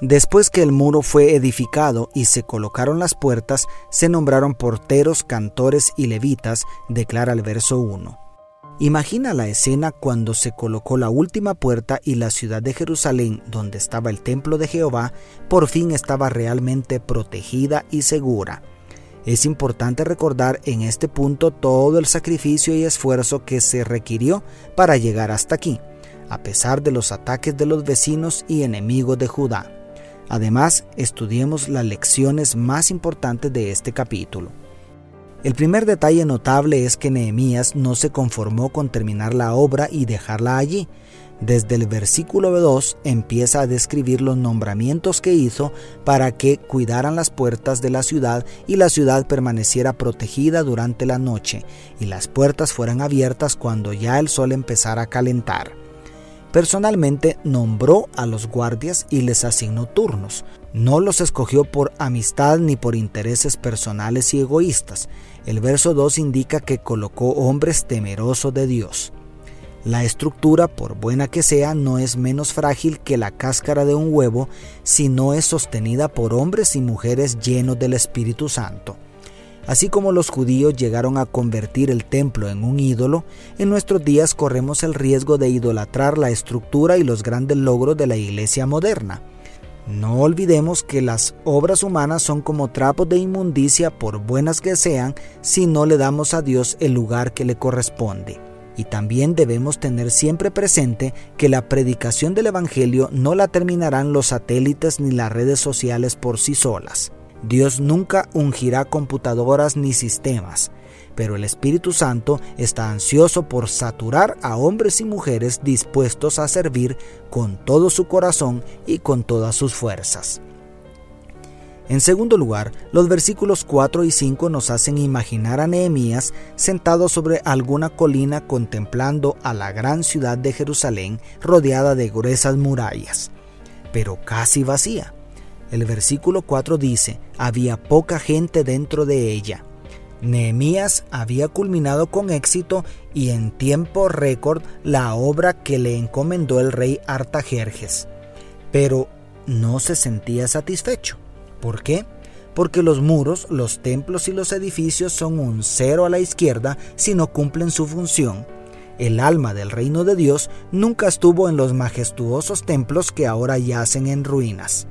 Después que el muro fue edificado y se colocaron las puertas, se nombraron porteros, cantores y levitas, declara el verso 1. Imagina la escena cuando se colocó la última puerta y la ciudad de Jerusalén, donde estaba el templo de Jehová, por fin estaba realmente protegida y segura. Es importante recordar en este punto todo el sacrificio y esfuerzo que se requirió para llegar hasta aquí, a pesar de los ataques de los vecinos y enemigos de Judá. Además, estudiemos las lecciones más importantes de este capítulo. El primer detalle notable es que Nehemías no se conformó con terminar la obra y dejarla allí. Desde el versículo 2 empieza a describir los nombramientos que hizo para que cuidaran las puertas de la ciudad y la ciudad permaneciera protegida durante la noche y las puertas fueran abiertas cuando ya el sol empezara a calentar. Personalmente nombró a los guardias y les asignó turnos. No los escogió por amistad ni por intereses personales y egoístas. El verso 2 indica que colocó hombres temerosos de Dios. La estructura, por buena que sea, no es menos frágil que la cáscara de un huevo si no es sostenida por hombres y mujeres llenos del Espíritu Santo. Así como los judíos llegaron a convertir el templo en un ídolo, en nuestros días corremos el riesgo de idolatrar la estructura y los grandes logros de la iglesia moderna. No olvidemos que las obras humanas son como trapos de inmundicia por buenas que sean si no le damos a Dios el lugar que le corresponde. Y también debemos tener siempre presente que la predicación del Evangelio no la terminarán los satélites ni las redes sociales por sí solas. Dios nunca ungirá computadoras ni sistemas, pero el Espíritu Santo está ansioso por saturar a hombres y mujeres dispuestos a servir con todo su corazón y con todas sus fuerzas. En segundo lugar, los versículos 4 y 5 nos hacen imaginar a Nehemías sentado sobre alguna colina contemplando a la gran ciudad de Jerusalén rodeada de gruesas murallas, pero casi vacía. El versículo 4 dice, había poca gente dentro de ella. Nehemías había culminado con éxito y en tiempo récord la obra que le encomendó el rey Artajerjes. Pero no se sentía satisfecho. ¿Por qué? Porque los muros, los templos y los edificios son un cero a la izquierda si no cumplen su función. El alma del reino de Dios nunca estuvo en los majestuosos templos que ahora yacen en ruinas.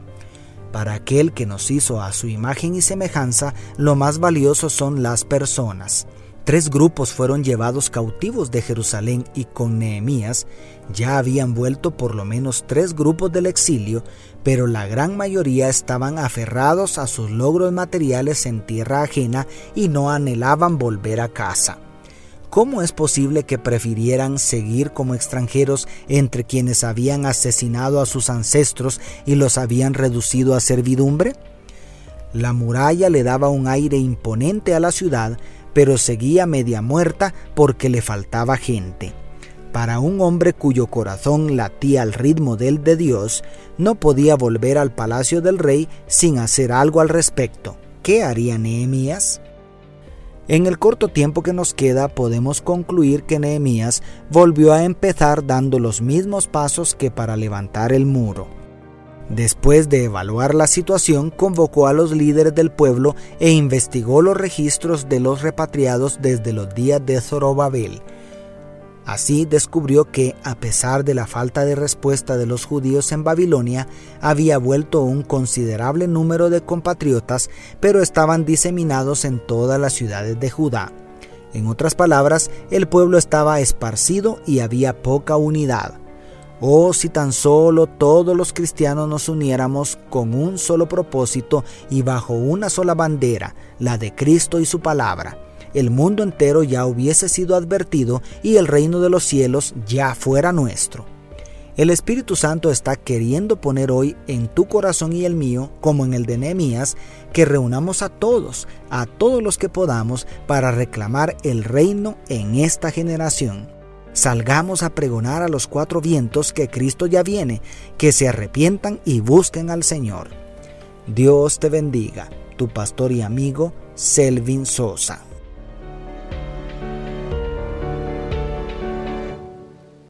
Para aquel que nos hizo a su imagen y semejanza, lo más valioso son las personas. Tres grupos fueron llevados cautivos de Jerusalén y con Nehemías ya habían vuelto por lo menos tres grupos del exilio, pero la gran mayoría estaban aferrados a sus logros materiales en tierra ajena y no anhelaban volver a casa. ¿Cómo es posible que prefirieran seguir como extranjeros entre quienes habían asesinado a sus ancestros y los habían reducido a servidumbre? La muralla le daba un aire imponente a la ciudad, pero seguía media muerta porque le faltaba gente. Para un hombre cuyo corazón latía al ritmo del de Dios, no podía volver al palacio del rey sin hacer algo al respecto. ¿Qué haría Nehemías? En el corto tiempo que nos queda podemos concluir que Nehemías volvió a empezar dando los mismos pasos que para levantar el muro. Después de evaluar la situación, convocó a los líderes del pueblo e investigó los registros de los repatriados desde los días de Zorobabel, Así descubrió que, a pesar de la falta de respuesta de los judíos en Babilonia, había vuelto un considerable número de compatriotas, pero estaban diseminados en todas las ciudades de Judá. En otras palabras, el pueblo estaba esparcido y había poca unidad. Oh, si tan solo todos los cristianos nos uniéramos con un solo propósito y bajo una sola bandera, la de Cristo y su palabra el mundo entero ya hubiese sido advertido y el reino de los cielos ya fuera nuestro. El Espíritu Santo está queriendo poner hoy en tu corazón y el mío, como en el de Nehemías, que reunamos a todos, a todos los que podamos, para reclamar el reino en esta generación. Salgamos a pregonar a los cuatro vientos que Cristo ya viene, que se arrepientan y busquen al Señor. Dios te bendiga, tu pastor y amigo Selvin Sosa.